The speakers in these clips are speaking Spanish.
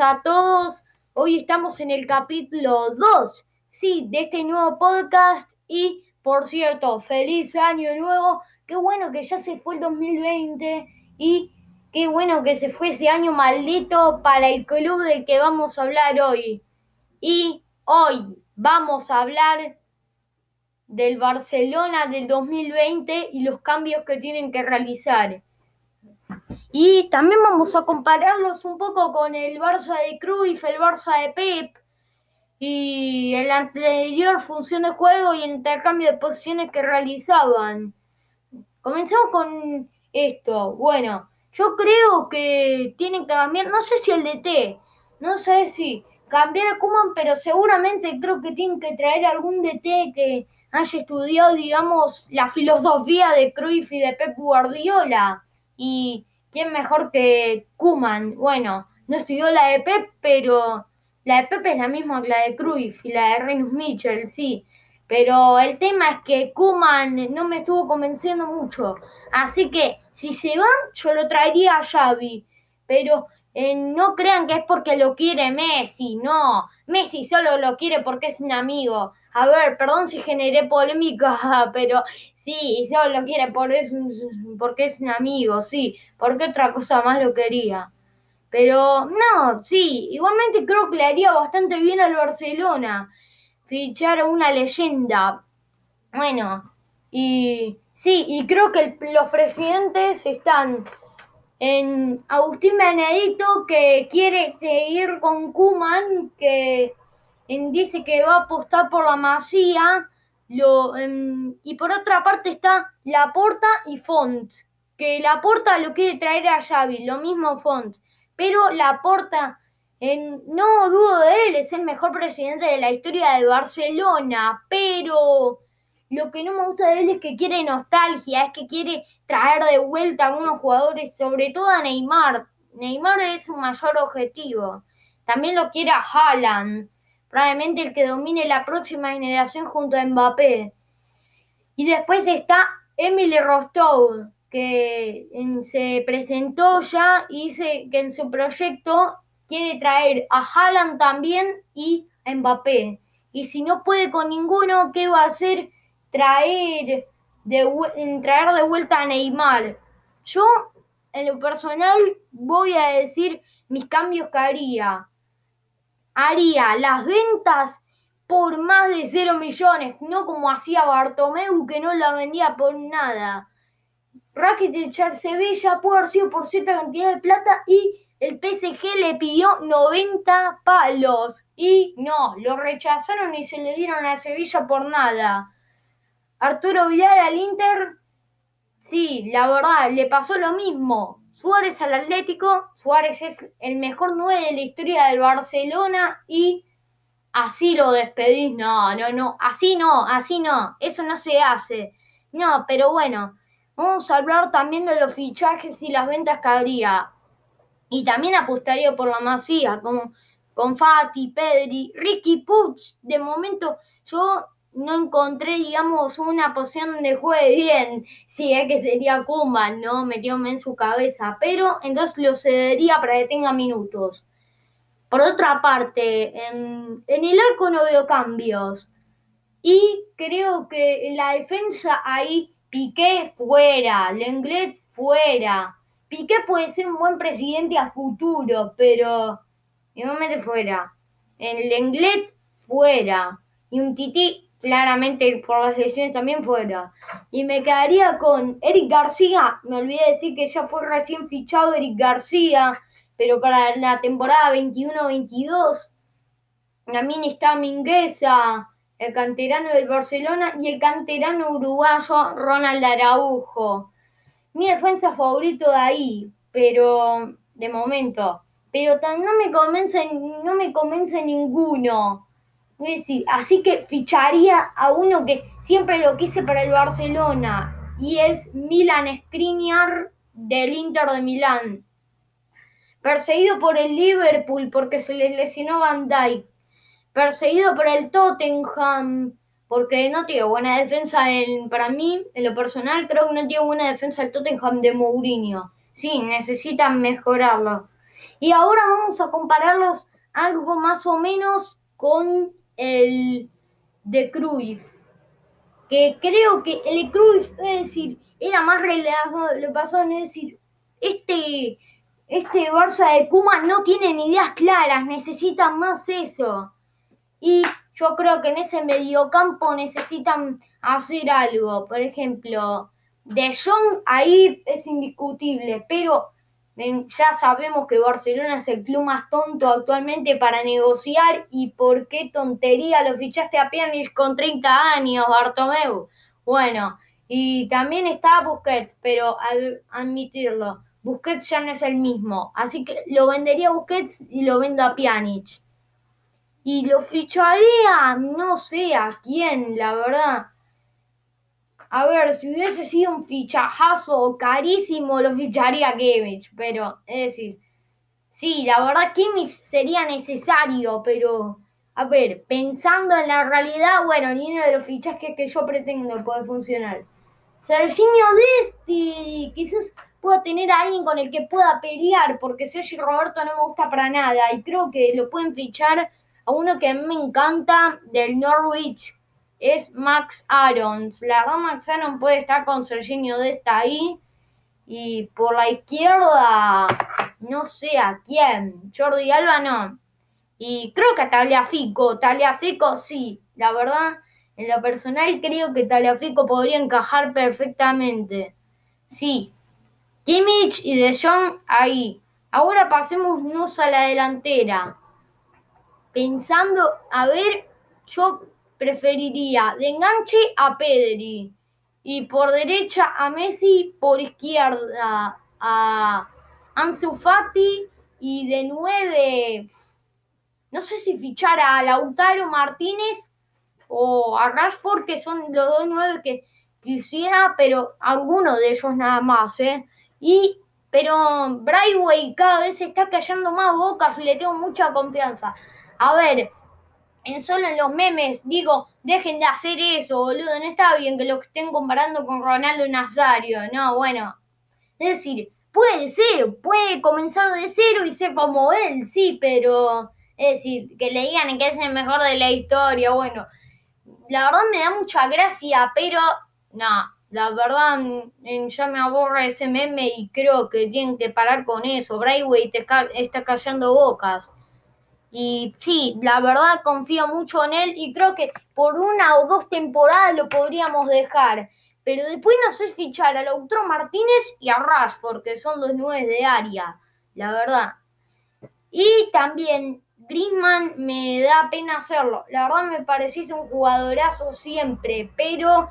a todos. Hoy estamos en el capítulo 2, sí, de este nuevo podcast. Y, por cierto, feliz año nuevo. Qué bueno que ya se fue el 2020 y qué bueno que se fue ese año maldito para el club del que vamos a hablar hoy. Y hoy vamos a hablar del Barcelona del 2020 y los cambios que tienen que realizar. Y también vamos a compararlos un poco con el Barça de Cruyff, el Barça de Pep y el anterior función de juego y el intercambio de posiciones que realizaban. Comenzamos con esto. Bueno, yo creo que tienen que cambiar, no sé si el DT, no sé si cambiar a Kuman, pero seguramente creo que tienen que traer algún DT que haya estudiado, digamos, la filosofía de Cruyff y de Pep Guardiola. Y ¿Quién mejor que Kuman? Bueno, no estudió la de Pep, pero la de Pep es la misma que la de Cruyff y la de Renus Mitchell, sí. Pero el tema es que Kuman no me estuvo convenciendo mucho. Así que si se van, yo lo traería a Xavi. Pero eh, no crean que es porque lo quiere Messi, no. Messi solo lo quiere porque es un amigo. A ver, perdón si generé polémica, pero sí, solo lo quiere por es porque es un amigo, sí. Porque otra cosa más lo quería. Pero no, sí, igualmente creo que le haría bastante bien al Barcelona fichar una leyenda. Bueno, y sí, y creo que los presidentes están en Agustín Benedito que quiere seguir con Kuman, que dice que va a apostar por la Masía. Em, y por otra parte está Laporta y Font, que Laporta lo quiere traer a Xavi, lo mismo Font, pero Laporta, en, no dudo de él, es el mejor presidente de la historia de Barcelona, pero lo que no me gusta de él es que quiere nostalgia, es que quiere traer de vuelta a algunos jugadores, sobre todo a Neymar. Neymar es su mayor objetivo. También lo quiere a Haaland probablemente el que domine la próxima generación junto a Mbappé. Y después está Emily Rostov, que se presentó ya y dice que en su proyecto quiere traer a Haaland también y a Mbappé. Y si no puede con ninguno, ¿qué va a hacer? Traer de, traer de vuelta a Neymar. Yo, en lo personal, voy a decir mis cambios que haría haría las ventas por más de 0 millones, no como hacía Bartomeu que no la vendía por nada. Rakitic al Sevilla pudo haber sido por cierta cantidad de plata y el PSG le pidió 90 palos y no, lo rechazaron y se le dieron a Sevilla por nada. Arturo Vidal al Inter, sí, la verdad, le pasó lo mismo. Suárez al Atlético, Suárez es el mejor 9 de la historia del Barcelona y así lo despedís. No, no, no, así no, así no, eso no se hace. No, pero bueno, vamos a hablar también de los fichajes y las ventas que habría. Y también apostaría por la Masía, como con Fati, Pedri, Ricky Puch. De momento, yo no encontré, digamos, una posición donde juegue bien. Si es que sería Kuman, ¿no? Metióme en su cabeza. Pero entonces lo cedería para que tenga minutos. Por otra parte, en, el arco no veo cambios. Y creo que en la defensa ahí Piqué fuera, Lenglet fuera. Piqué puede ser un buen presidente a futuro, pero igualmente fuera. En Lenglet fuera. Y un Titi claramente por las lesiones también fuera. Y me quedaría con Eric García. Me olvidé decir que ya fue recién fichado Eric García, pero para la temporada 21-22. También está Mingueza, el canterano del Barcelona, y el canterano uruguayo Ronald Araujo. Mi defensa favorito de ahí, pero de momento. Pero no me convence, no me convence ninguno así que ficharía a uno que siempre lo quise para el Barcelona y es Milan Skriniar del Inter de Milán. Perseguido por el Liverpool porque se le lesionó Van Dijk. Perseguido por el Tottenham porque no tiene buena defensa en, para mí, en lo personal creo que no tiene buena defensa el Tottenham de Mourinho. Sí, necesitan mejorarlo. Y ahora vamos a compararlos algo más o menos con el de Cruyff. Que creo que el de Cruyff, es decir, era más relajado. Lo pasó, es decir, este, este Barça de Kuma no tienen ideas claras, necesitan más eso. Y yo creo que en ese mediocampo necesitan hacer algo. Por ejemplo, De Jong ahí es indiscutible, pero ya sabemos que Barcelona es el club más tonto actualmente para negociar y por qué tontería lo fichaste a Pjanic con 30 años, Bartomeu. Bueno, y también está Busquets, pero admitirlo, Busquets ya no es el mismo, así que lo vendería a Busquets y lo vendo a Pjanic. Y lo ficharía, no sé a quién, la verdad. A ver, si hubiese sido un fichajazo carísimo, lo ficharía Kimmich, pero es decir, sí, la verdad Kimmich sería necesario, pero a ver, pensando en la realidad, bueno, ni uno de los fichajes que yo pretendo puede funcionar. Serginho Desti, quizás pueda tener a alguien con el que pueda pelear, porque Sergio Roberto no me gusta para nada y creo que lo pueden fichar a uno que a mí me encanta del Norwich, es Max Arons. La verdad, Max Arons puede estar con Serginho Desta ahí. Y por la izquierda, no sé a quién. Jordi Alba no. Y creo que a Taliafico. Taliafico sí. La verdad, en lo personal creo que Taliafico podría encajar perfectamente. Sí. Kimmich y De Jong ahí. Ahora pasémonos a la delantera. Pensando, a ver, yo preferiría de enganche a Pedri y por derecha a Messi, por izquierda a Ansu Fati y de nueve, no sé si fichar a Lautaro Martínez o a Rashford, que son los dos nueve que quisiera, pero alguno de ellos nada más, ¿eh? Y, pero Brightway cada vez está cayendo más bocas y le tengo mucha confianza. A ver, en solo en los memes digo, dejen de hacer eso, boludo, no está bien que lo estén comparando con Ronaldo Nazario, no, bueno. Es decir, puede ser, puede comenzar de cero y ser como él, sí, pero es decir, que le digan que es el mejor de la historia, bueno. La verdad me da mucha gracia, pero no, la verdad mm, ya me aburre ese meme y creo que tienen que parar con eso. Braithwaite te está callando bocas. Y sí, la verdad confío mucho en él y creo que por una o dos temporadas lo podríamos dejar. Pero después no sé fichar a Lautaro Martínez y a Rashford, que son dos nueve de área, la verdad. Y también Griezmann me da pena hacerlo. La verdad me pareciste un jugadorazo siempre, pero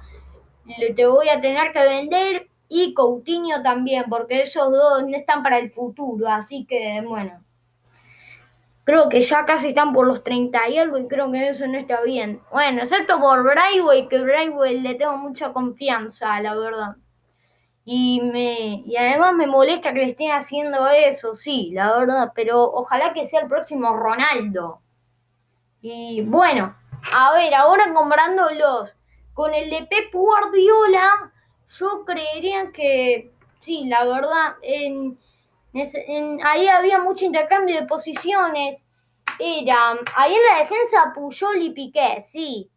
te voy a tener que vender. Y Coutinho también, porque esos dos no están para el futuro. Así que, bueno. Creo que ya casi están por los 30 y algo y creo que eso no está bien. Bueno, excepto por Braithwaite, que Braithwaite le tengo mucha confianza, la verdad. Y, me, y además me molesta que le estén haciendo eso, sí, la verdad. Pero ojalá que sea el próximo Ronaldo. Y bueno, a ver, ahora comparándolos con el de Pep Guardiola, yo creería que sí, la verdad, ahí había mucho intercambio de posiciones. Era, ahí en la defensa Puyol y Piqué, sí.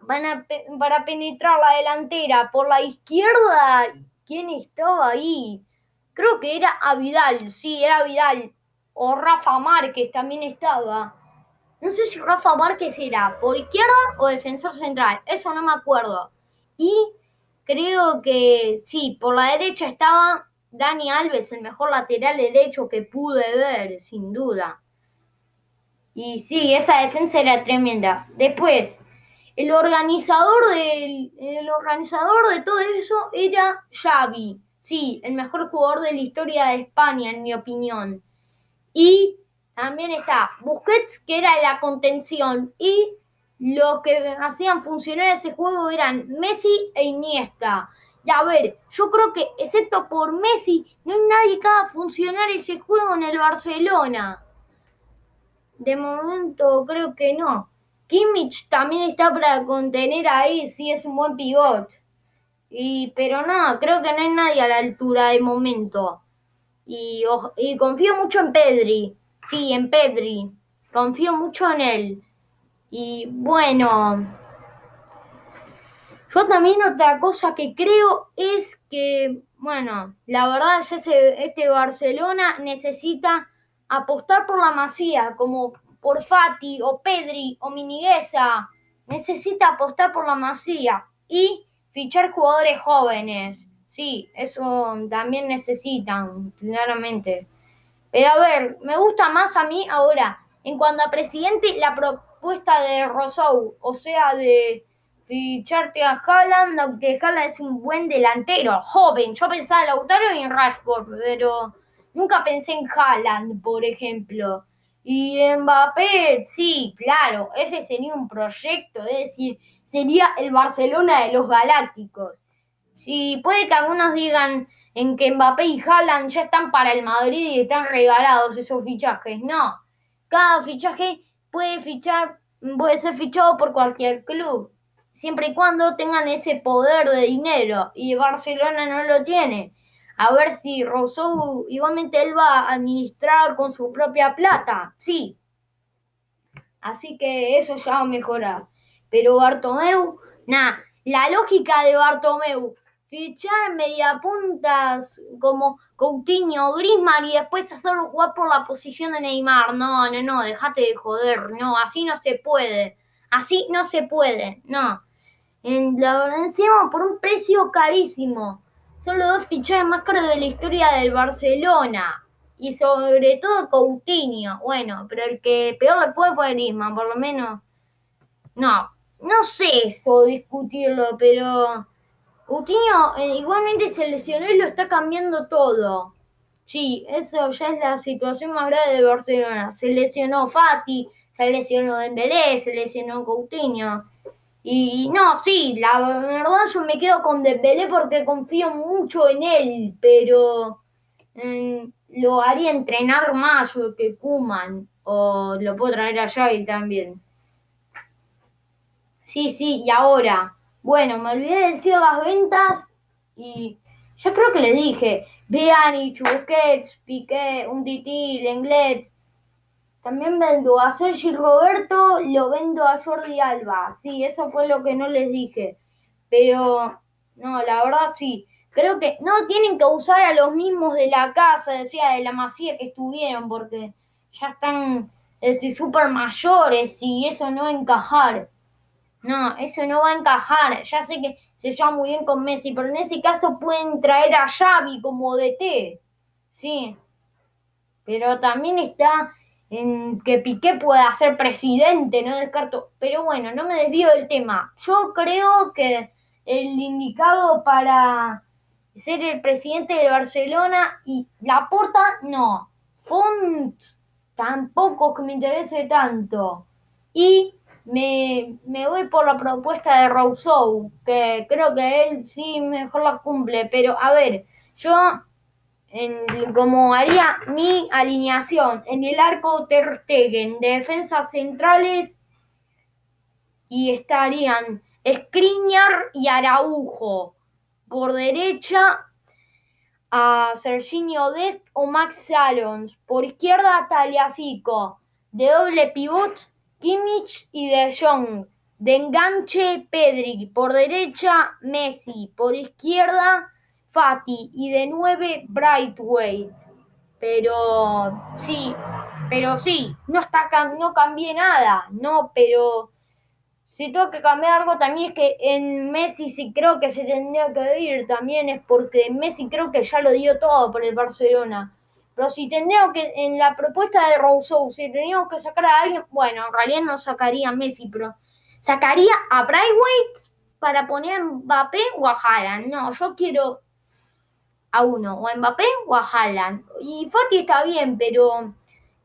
Van a, para penetrar la delantera por la izquierda. ¿Quién estaba ahí? Creo que era Avidal, sí, era Vidal. O Rafa Márquez también estaba. No sé si Rafa Márquez era por izquierda o defensor central, eso no me acuerdo. Y creo que sí, por la derecha estaba Dani Alves, el mejor lateral derecho que pude ver, sin duda. Y sí, esa defensa era tremenda. Después, el organizador, del, el organizador de todo eso era Xavi. Sí, el mejor jugador de la historia de España, en mi opinión. Y también está Busquets, que era la contención. Y los que hacían funcionar ese juego eran Messi e Iniesta. Y a ver, yo creo que excepto por Messi, no hay nadie que haga funcionar ese juego en el Barcelona. De momento creo que no. Kimmich también está para contener ahí, sí es un buen pivot. Y, pero no, creo que no hay nadie a la altura de momento. Y, y confío mucho en Pedri. Sí, en Pedri. Confío mucho en él. Y bueno, yo también otra cosa que creo es que, bueno, la verdad ya este Barcelona necesita apostar por la Masía, como por Fati o Pedri o Minigueza. Necesita apostar por la Masía y fichar jugadores jóvenes. Sí, eso también necesitan, claramente. Pero a ver, me gusta más a mí ahora, en cuanto a presidente, la propuesta de Rousseau, o sea, de ficharte a Haaland, aunque Haaland es un buen delantero, joven. Yo pensaba en Lautaro y en Rashford, pero nunca pensé en Haaland, por ejemplo. Y Mbappé, sí, claro, ese sería un proyecto, es decir, sería el Barcelona de los Galácticos. Sí, puede que algunos digan en que Mbappé y Haaland ya están para el Madrid y están regalados esos fichajes. No, cada fichaje puede fichar, puede ser fichado por cualquier club, siempre y cuando tengan ese poder de dinero. Y Barcelona no lo tiene. A ver si Rousseau igualmente él va a administrar con su propia plata. Sí. Así que eso ya va a mejorar. Pero Bartomeu, nada, la lógica de Bartomeu fichar mediapuntas como Coutinho, Griezmann y después hacerlo jugar por la posición de Neymar. No, no, no, déjate de joder. No, así no se puede. Así no se puede. No. En la encima por un precio carísimo. Son los dos fichajes más caros de la historia del Barcelona. Y sobre todo Coutinho. Bueno, pero el que peor le fue fue Griezmann, por lo menos. No, no sé eso discutirlo, pero Coutinho eh, igualmente se lesionó y lo está cambiando todo. Sí, eso ya es la situación más grave de Barcelona. Se lesionó Fati, se lesionó Dembélé, se lesionó Coutinho. Y no, sí, la verdad yo me quedo con Dembélé porque confío mucho en él, pero mm, lo haría entrenar más que Kuman o lo puedo traer a Yagi también. Sí, sí, y ahora bueno, me olvidé de decir las ventas y ya creo que le dije. Bianich, Busquets, Piqué, un Titi, Lenglet. También vendo a Sergi Roberto, lo vendo a Jordi Alba. Sí, eso fue lo que no les dije. Pero, no, la verdad sí. Creo que no tienen que usar a los mismos de la casa, decía, de la masía que estuvieron, porque ya están súper mayores y eso no encajar. No, eso no va a encajar. Ya sé que se lleva muy bien con Messi, pero en ese caso pueden traer a Xavi como DT. Sí. Pero también está en que Piqué pueda ser presidente, no descarto. Pero bueno, no me desvío del tema. Yo creo que el indicado para ser el presidente de Barcelona y la porta no. Font tampoco que me interese tanto. Y me, voy por la propuesta de Rousseau, que creo que él sí mejor la cumple, pero a ver, yo en, como haría mi alineación en el arco Ter Stegen, defensas centrales y estarían Skriniar y Araujo. Por derecha a Serginho Dest o Max Salons. Por izquierda Taliafico. De doble pivot Kimmich y De Jong. De enganche, Pedri. Por derecha, Messi. Por izquierda, Fati. Y de nueve, Brightweight. Pero sí, pero sí, no, está, no cambié nada, no, pero si tengo que cambiar algo también es que en Messi sí creo que se tendría que ir también es porque Messi creo que ya lo dio todo por el Barcelona. Pero si tendríamos que, en la propuesta de Rousseau, si teníamos que sacar a alguien, bueno, en realidad no sacaría a Messi, pero sacaría a Brightweight para poner a Mbappé o a Haaland. No, yo quiero a uno, o a Mbappé o a Haaland. Y Fati está bien, pero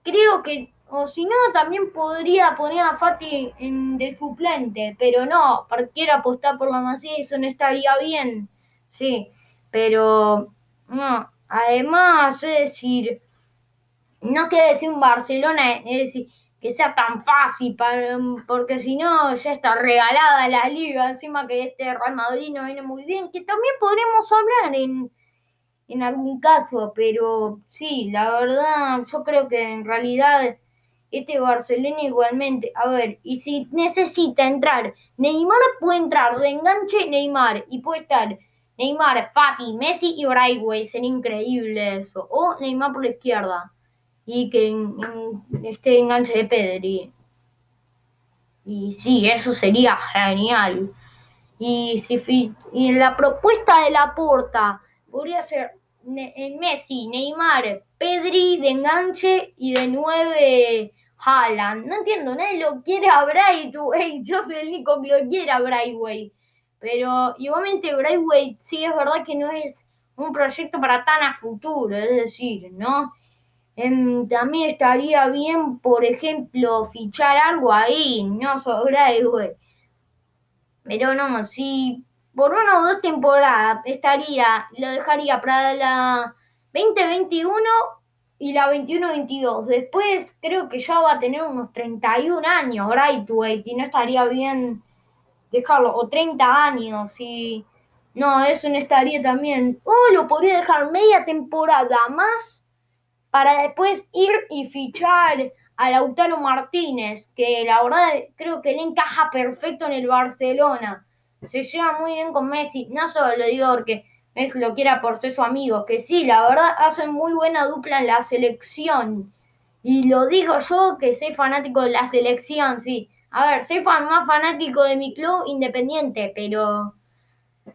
creo que, o si no, también podría poner a Fati en, de suplente, pero no, quiero apostar por la Masía, eso no estaría bien. Sí, pero no Además, es decir, no quiere decir un Barcelona, decir, que sea tan fácil, porque si no ya está regalada la liga, encima que este Real Madrid no viene muy bien, que también podremos hablar en, en algún caso, pero sí, la verdad, yo creo que en realidad este Barcelona igualmente, a ver, y si necesita entrar, Neymar puede entrar de enganche Neymar y puede estar Neymar, Fati, Messi y Braithwaite, sería increíble eso, o Neymar por la izquierda y que en, en, enganche de Pedri. Y sí, eso sería genial. Y si y la propuesta de la porta podría ser en Messi, Neymar, Pedri de enganche y de nueve Haaland. No entiendo, nadie lo quiere a Braithwaite. Yo soy el único que lo quiere a Braithwaite. Pero igualmente Braithwaite sí es verdad que no es un proyecto para tan a futuro. Es decir, ¿no? Em, también estaría bien, por ejemplo, fichar algo ahí, no sobre Braithwaite. Pero no, si por una o dos temporadas estaría, lo dejaría para la 2021 y la 21-22. Después creo que ya va a tener unos 31 años, Brightway, y no estaría bien dejarlo, o 30 años, y no, eso no estaría también. O lo podría dejar media temporada más para después ir y fichar a Lautaro Martínez, que la verdad creo que le encaja perfecto en el Barcelona. Se lleva muy bien con Messi, no solo lo digo porque Messi lo quiera por ser su amigo, que sí, la verdad hacen muy buena dupla en la selección. Y lo digo yo que soy fanático de la selección, sí. A ver, soy más fanático de mi club independiente, pero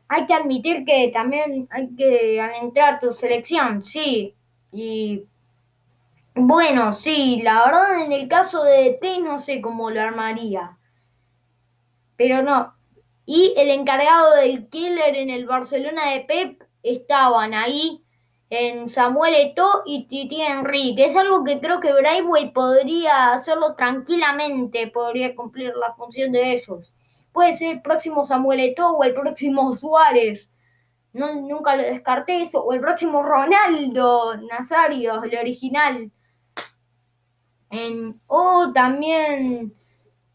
hay que admitir que también hay que alentar tu selección, sí. Y bueno, sí, la verdad en el caso de T no sé cómo lo armaría. Pero no. Y el encargado del killer en el Barcelona de Pep estaban ahí en Samuel Eto'o y Titi Henry, que es algo que creo que Braithwaite podría hacerlo tranquilamente, podría cumplir la función de ellos. Puede ser el próximo Samuel Eto'o o el próximo Suárez. No, nunca lo descarté eso. O el próximo Ronaldo Nazario, el original o también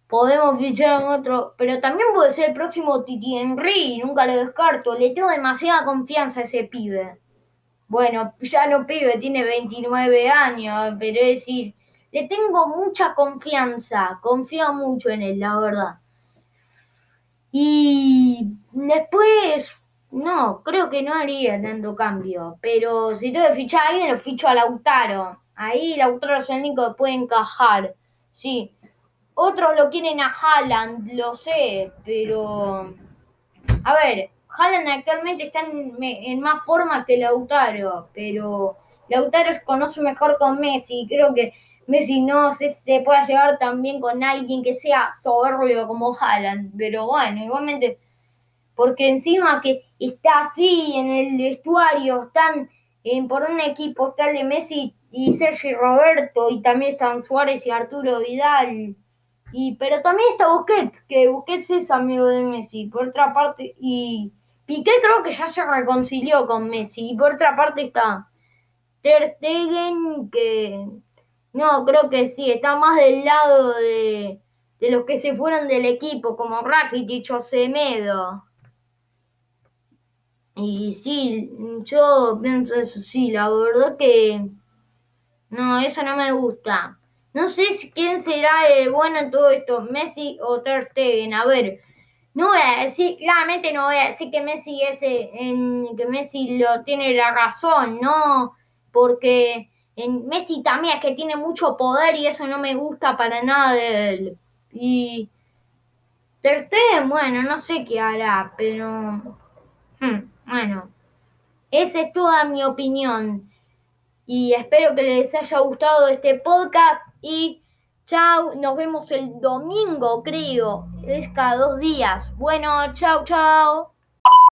podemos fichar en otro, pero también puede ser el próximo Titi Henry, nunca lo descarto. Le tengo demasiada confianza a ese pibe. Bueno, ya no pibe, tiene 29 años, pero es decir, le tengo mucha confianza, confío mucho en él, la verdad. Y después, no, creo que no haría tanto cambio, pero si tengo que fichar a alguien, lo ficho a Lautaro. Ahí Lautaro es el único que puede encajar. Sí. Otros lo quieren a Haaland, lo sé, pero. A ver, Haaland actualmente está en, más forma que Lautaro, pero Lautaro se conoce mejor con Messi. Creo que Messi no se, se puede llevar también con alguien que sea soberbio como Haaland, pero bueno, igualmente, porque encima que está así en el vestuario, están en, por un equipo, está el de Messi y Sergi Roberto, y también están Suárez y Arturo Vidal. Y, pero también está Busquets, que Busquets es amigo de Messi. Por otra parte, y Piqué creo que ya se reconcilió con Messi. Y por otra parte está Ter Stegen, que no, creo que sí, está más del lado de, de los que se fueron del equipo, como Rakitic o Semedo. Y sí, yo pienso eso, sí, la verdad que no, eso no me gusta. No sé quién será el bueno en todo esto, Messi o Ter Stegen. A ver, no voy a decir, claramente no voy a decir que Messi es en, que Messi lo tiene la razón, no, porque en Messi también es que tiene mucho poder y eso no me gusta para nada de él. Y Ter Stegen, bueno, no sé qué hará, pero hmm, bueno, esa es toda mi opinión y espero que les haya gustado este podcast y chao, nos vemos el domingo creo, es cada dos días. Bueno, chao, chao.